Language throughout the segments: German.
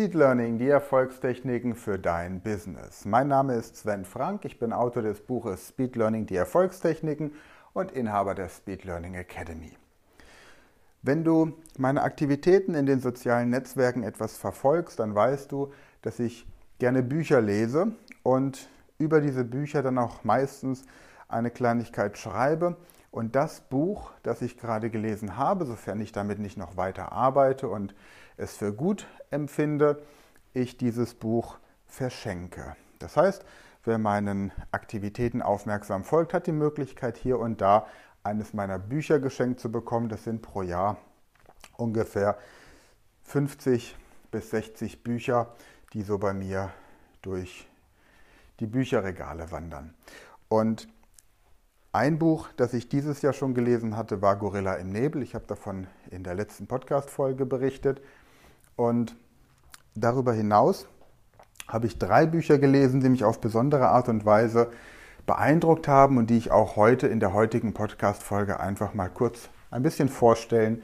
Speed Learning, die Erfolgstechniken für dein Business. Mein Name ist Sven Frank, ich bin Autor des Buches Speed Learning, die Erfolgstechniken und Inhaber der Speed Learning Academy. Wenn du meine Aktivitäten in den sozialen Netzwerken etwas verfolgst, dann weißt du, dass ich gerne Bücher lese und über diese Bücher dann auch meistens eine Kleinigkeit schreibe. Und das Buch, das ich gerade gelesen habe, sofern ich damit nicht noch weiter arbeite und es für gut empfinde, ich dieses Buch verschenke. Das heißt, wer meinen Aktivitäten aufmerksam folgt, hat die Möglichkeit, hier und da eines meiner Bücher geschenkt zu bekommen. Das sind pro Jahr ungefähr 50 bis 60 Bücher, die so bei mir durch die Bücherregale wandern. Und ein Buch, das ich dieses Jahr schon gelesen hatte, war Gorilla im Nebel. Ich habe davon in der letzten Podcast-Folge berichtet. Und darüber hinaus habe ich drei Bücher gelesen, die mich auf besondere Art und Weise beeindruckt haben und die ich auch heute in der heutigen Podcast-Folge einfach mal kurz ein bisschen vorstellen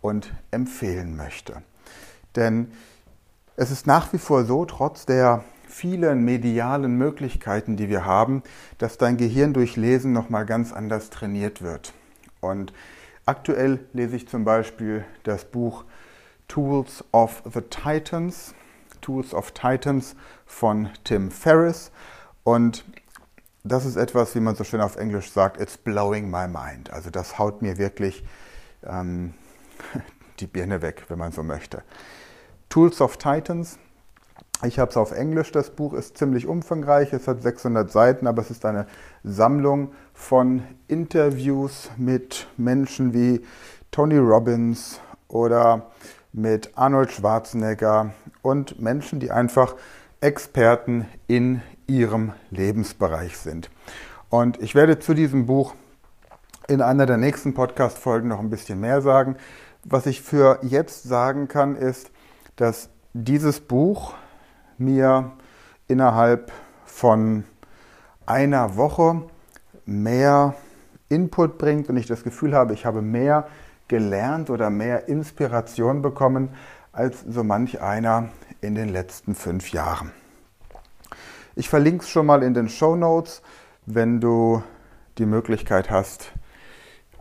und empfehlen möchte. Denn es ist nach wie vor so, trotz der vielen medialen Möglichkeiten, die wir haben, dass dein Gehirn durch Lesen nochmal ganz anders trainiert wird. Und aktuell lese ich zum Beispiel das Buch Tools of the Titans, Tools of Titans von Tim Ferriss. Und das ist etwas, wie man so schön auf Englisch sagt, it's blowing my mind. Also das haut mir wirklich ähm, die Birne weg, wenn man so möchte. Tools of Titans. Ich habe es auf Englisch, das Buch ist ziemlich umfangreich, es hat 600 Seiten, aber es ist eine Sammlung von Interviews mit Menschen wie Tony Robbins oder mit Arnold Schwarzenegger und Menschen, die einfach Experten in ihrem Lebensbereich sind. Und ich werde zu diesem Buch in einer der nächsten Podcast-Folgen noch ein bisschen mehr sagen. Was ich für jetzt sagen kann, ist, dass dieses Buch mir innerhalb von einer Woche mehr Input bringt und ich das Gefühl habe, ich habe mehr gelernt oder mehr Inspiration bekommen als so manch einer in den letzten fünf Jahren. Ich verlinke es schon mal in den Show Notes, wenn du die Möglichkeit hast,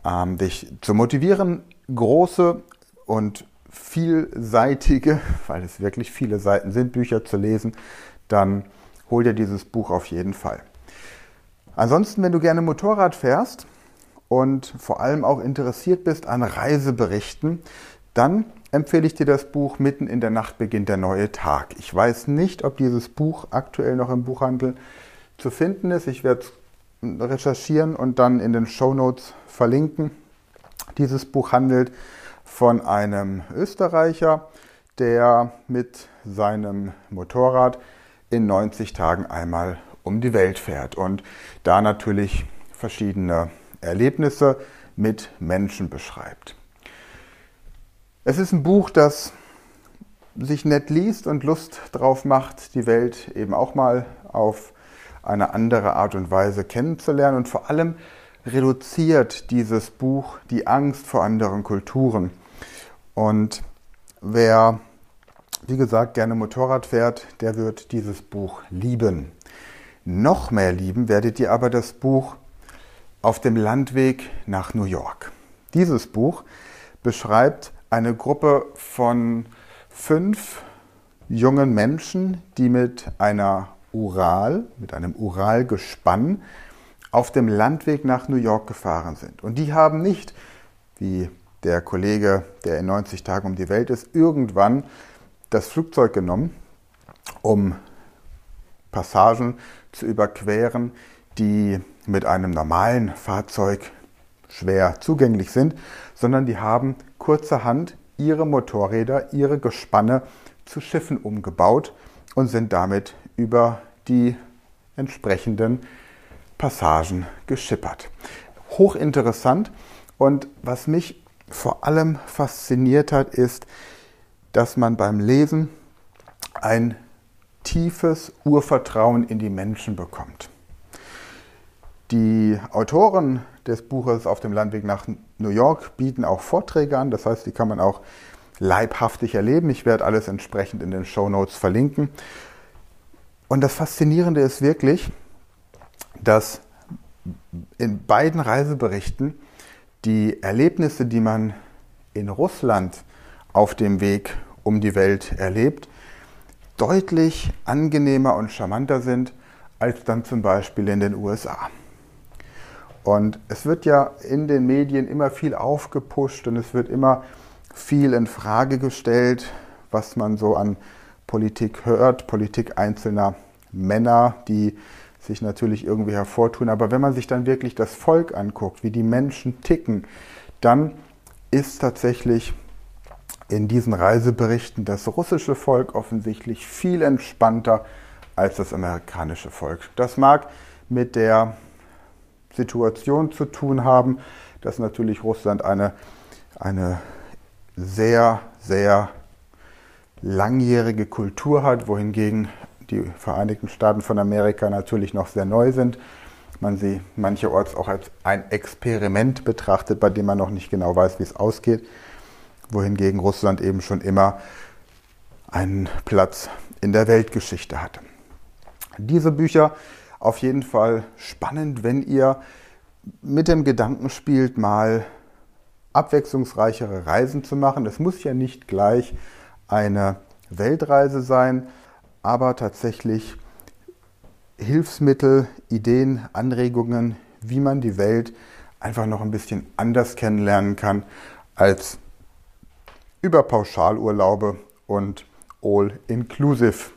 ähm, dich zu motivieren, große und vielseitige, weil es wirklich viele Seiten sind, Bücher zu lesen, dann hol dir dieses Buch auf jeden Fall. Ansonsten, wenn du gerne Motorrad fährst, und vor allem auch interessiert bist an Reiseberichten, dann empfehle ich dir das Buch Mitten in der Nacht beginnt der neue Tag. Ich weiß nicht, ob dieses Buch aktuell noch im Buchhandel zu finden ist. Ich werde recherchieren und dann in den Show Notes verlinken. Dieses Buch handelt von einem Österreicher, der mit seinem Motorrad in 90 Tagen einmal um die Welt fährt und da natürlich verschiedene Erlebnisse mit Menschen beschreibt. Es ist ein Buch, das sich nett liest und Lust drauf macht, die Welt eben auch mal auf eine andere Art und Weise kennenzulernen und vor allem reduziert dieses Buch die Angst vor anderen Kulturen. Und wer, wie gesagt, gerne Motorrad fährt, der wird dieses Buch lieben. Noch mehr lieben werdet ihr aber das Buch auf dem Landweg nach New York. Dieses Buch beschreibt eine Gruppe von fünf jungen Menschen, die mit einer Ural, mit einem Uralgespann auf dem Landweg nach New York gefahren sind. Und die haben nicht, wie der Kollege, der in 90 Tagen um die Welt ist, irgendwann das Flugzeug genommen, um Passagen zu überqueren, die mit einem normalen Fahrzeug schwer zugänglich sind, sondern die haben kurzerhand ihre Motorräder, ihre Gespanne zu Schiffen umgebaut und sind damit über die entsprechenden Passagen geschippert. Hochinteressant und was mich vor allem fasziniert hat, ist, dass man beim Lesen ein tiefes Urvertrauen in die Menschen bekommt. Die Autoren des Buches Auf dem Landweg nach New York bieten auch Vorträge an, das heißt, die kann man auch leibhaftig erleben. Ich werde alles entsprechend in den Show Notes verlinken. Und das Faszinierende ist wirklich, dass in beiden Reiseberichten die Erlebnisse, die man in Russland auf dem Weg um die Welt erlebt, deutlich angenehmer und charmanter sind als dann zum Beispiel in den USA. Und es wird ja in den Medien immer viel aufgepusht und es wird immer viel in Frage gestellt, was man so an Politik hört, Politik einzelner Männer, die sich natürlich irgendwie hervortun. Aber wenn man sich dann wirklich das Volk anguckt, wie die Menschen ticken, dann ist tatsächlich in diesen Reiseberichten das russische Volk offensichtlich viel entspannter als das amerikanische Volk. Das mag mit der Situation zu tun haben, dass natürlich Russland eine, eine sehr, sehr langjährige Kultur hat, wohingegen die Vereinigten Staaten von Amerika natürlich noch sehr neu sind. Man sie mancherorts auch als ein Experiment betrachtet, bei dem man noch nicht genau weiß, wie es ausgeht wohingegen Russland eben schon immer einen Platz in der Weltgeschichte hatte. Diese Bücher auf jeden Fall spannend, wenn ihr mit dem Gedanken spielt, mal abwechslungsreichere Reisen zu machen. Es muss ja nicht gleich eine Weltreise sein, aber tatsächlich Hilfsmittel, Ideen, Anregungen, wie man die Welt einfach noch ein bisschen anders kennenlernen kann als über Pauschalurlaube und All-Inclusive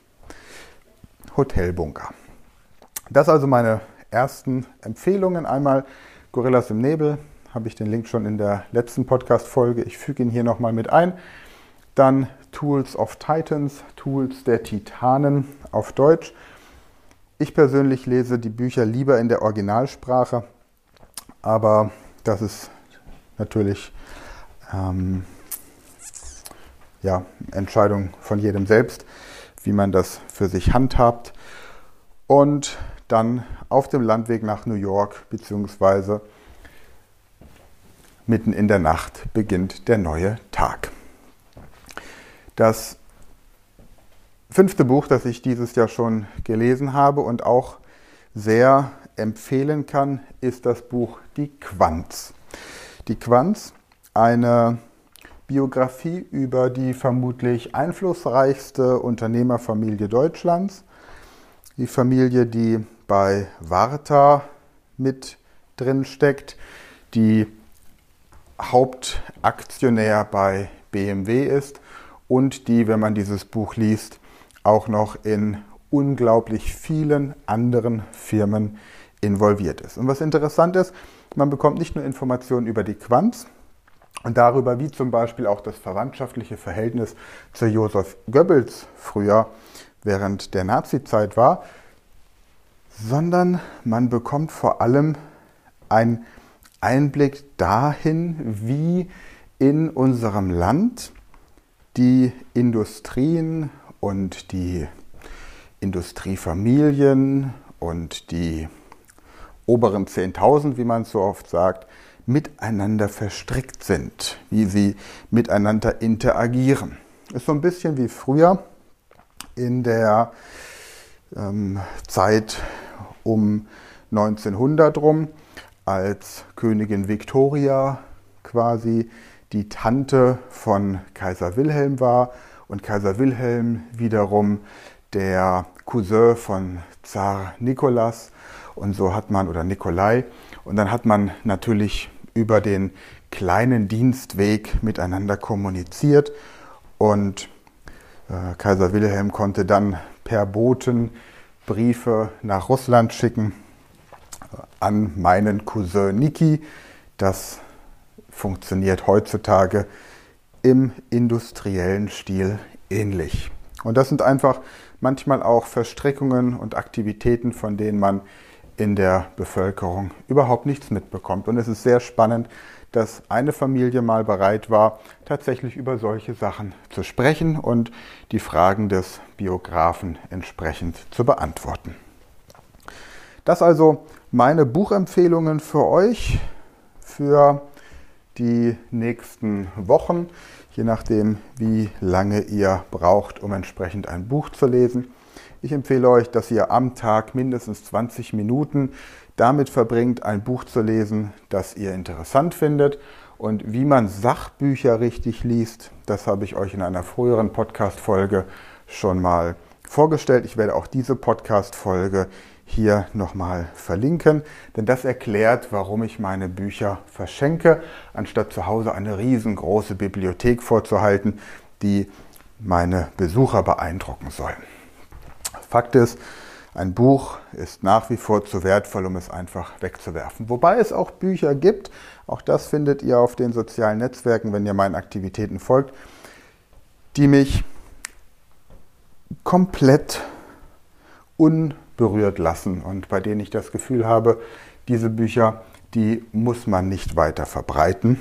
Hotelbunker. Das also meine ersten Empfehlungen. Einmal Gorillas im Nebel, habe ich den Link schon in der letzten Podcast-Folge. Ich füge ihn hier nochmal mit ein. Dann Tools of Titans, Tools der Titanen auf Deutsch. Ich persönlich lese die Bücher lieber in der Originalsprache, aber das ist natürlich ähm, ja, Entscheidung von jedem selbst, wie man das für sich handhabt. Und dann auf dem Landweg nach New York, beziehungsweise mitten in der Nacht beginnt der neue Tag. Das fünfte Buch, das ich dieses Jahr schon gelesen habe und auch sehr empfehlen kann, ist das Buch Die Quanz. Die Quanz, eine Biografie über die vermutlich einflussreichste Unternehmerfamilie Deutschlands. Die Familie, die bei Warta mit drin steckt, die Hauptaktionär bei BMW ist und die, wenn man dieses Buch liest, auch noch in unglaublich vielen anderen Firmen involviert ist. Und was interessant ist, man bekommt nicht nur Informationen über die Quanz, und darüber, wie zum Beispiel auch das verwandtschaftliche Verhältnis zu Josef Goebbels früher während der Nazizeit war, sondern man bekommt vor allem einen Einblick dahin, wie in unserem Land die Industrien und die Industriefamilien und die oberen 10.000, wie man so oft sagt, miteinander verstrickt sind, wie sie miteinander interagieren. Ist so ein bisschen wie früher in der ähm, Zeit um 1900 rum, als Königin Victoria quasi die Tante von Kaiser Wilhelm war und Kaiser Wilhelm wiederum der Cousin von Zar Nikolas und so hat man oder Nikolai. Und dann hat man natürlich über den kleinen Dienstweg miteinander kommuniziert. Und äh, Kaiser Wilhelm konnte dann per Boten Briefe nach Russland schicken an meinen Cousin Niki. Das funktioniert heutzutage im industriellen Stil ähnlich. Und das sind einfach manchmal auch Verstrickungen und Aktivitäten, von denen man in der Bevölkerung überhaupt nichts mitbekommt. Und es ist sehr spannend, dass eine Familie mal bereit war, tatsächlich über solche Sachen zu sprechen und die Fragen des Biografen entsprechend zu beantworten. Das also meine Buchempfehlungen für euch für die nächsten Wochen, je nachdem, wie lange ihr braucht, um entsprechend ein Buch zu lesen. Ich empfehle euch, dass ihr am Tag mindestens 20 Minuten damit verbringt, ein Buch zu lesen, das ihr interessant findet. Und wie man Sachbücher richtig liest, das habe ich euch in einer früheren Podcast-Folge schon mal vorgestellt. Ich werde auch diese Podcast-Folge hier nochmal verlinken, denn das erklärt, warum ich meine Bücher verschenke, anstatt zu Hause eine riesengroße Bibliothek vorzuhalten, die meine Besucher beeindrucken soll. Fakt ist, ein Buch ist nach wie vor zu wertvoll, um es einfach wegzuwerfen. Wobei es auch Bücher gibt, auch das findet ihr auf den sozialen Netzwerken, wenn ihr meinen Aktivitäten folgt, die mich komplett un berührt lassen und bei denen ich das Gefühl habe, diese Bücher, die muss man nicht weiter verbreiten.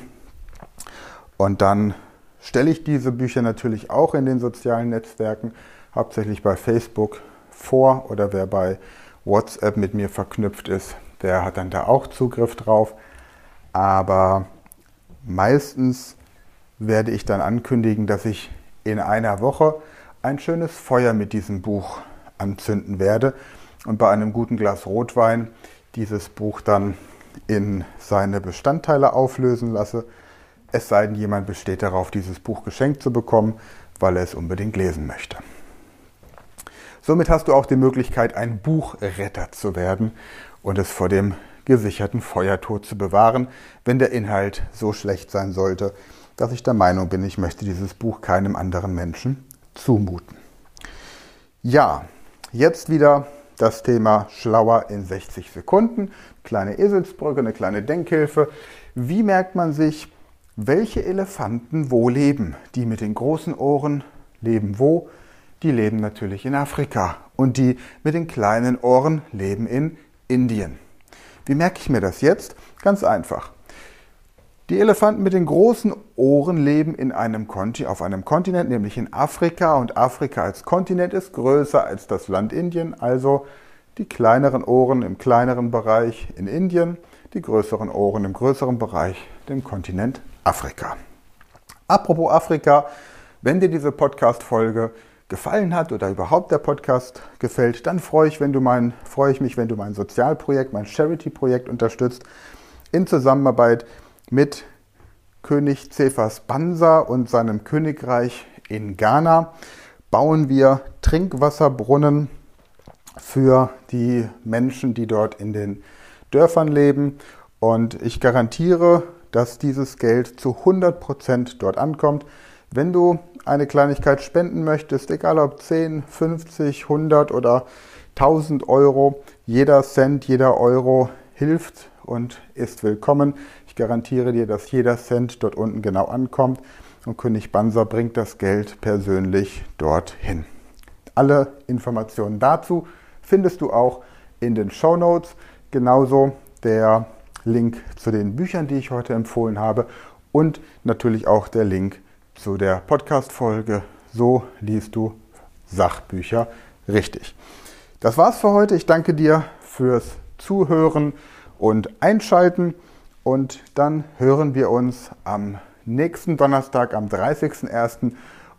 Und dann stelle ich diese Bücher natürlich auch in den sozialen Netzwerken, hauptsächlich bei Facebook vor oder wer bei WhatsApp mit mir verknüpft ist, der hat dann da auch Zugriff drauf. Aber meistens werde ich dann ankündigen, dass ich in einer Woche ein schönes Feuer mit diesem Buch anzünden werde und bei einem guten Glas Rotwein dieses Buch dann in seine Bestandteile auflösen lasse. Es sei denn, jemand besteht darauf, dieses Buch geschenkt zu bekommen, weil er es unbedingt lesen möchte. Somit hast du auch die Möglichkeit, ein Buchretter zu werden und es vor dem gesicherten Feuertod zu bewahren, wenn der Inhalt so schlecht sein sollte, dass ich der Meinung bin, ich möchte dieses Buch keinem anderen Menschen zumuten. Ja, jetzt wieder das Thema Schlauer in 60 Sekunden. Kleine Eselsbrücke, eine kleine Denkhilfe. Wie merkt man sich, welche Elefanten wo leben? Die mit den großen Ohren leben wo? Die leben natürlich in Afrika. Und die mit den kleinen Ohren leben in Indien. Wie merke ich mir das jetzt? Ganz einfach. Die Elefanten mit den großen Ohren leben in einem Konti auf einem Kontinent, nämlich in Afrika. Und Afrika als Kontinent ist größer als das Land Indien. Also die kleineren Ohren im kleineren Bereich in Indien, die größeren Ohren im größeren Bereich, dem Kontinent Afrika. Apropos Afrika, wenn dir diese Podcast-Folge gefallen hat oder überhaupt der Podcast gefällt, dann freue ich, wenn du mein, freue ich mich, wenn du mein Sozialprojekt, mein Charity-Projekt unterstützt in Zusammenarbeit mit König Cephas Bansa und seinem Königreich in Ghana bauen wir Trinkwasserbrunnen für die Menschen, die dort in den Dörfern leben. Und ich garantiere, dass dieses Geld zu 100 Prozent dort ankommt. Wenn du eine Kleinigkeit spenden möchtest, egal ob 10, 50, 100 oder 1000 Euro, jeder Cent, jeder Euro hilft und ist willkommen. Garantiere dir, dass jeder Cent dort unten genau ankommt und König Banser bringt das Geld persönlich dorthin. Alle Informationen dazu findest du auch in den Show Notes. Genauso der Link zu den Büchern, die ich heute empfohlen habe und natürlich auch der Link zu der Podcast-Folge. So liest du Sachbücher richtig. Das war's für heute. Ich danke dir fürs Zuhören und Einschalten und dann hören wir uns am nächsten Donnerstag, am 30.01.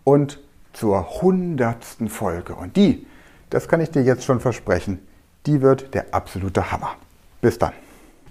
und zur hundertsten Folge. Und die, das kann ich dir jetzt schon versprechen, die wird der absolute Hammer. Bis dann.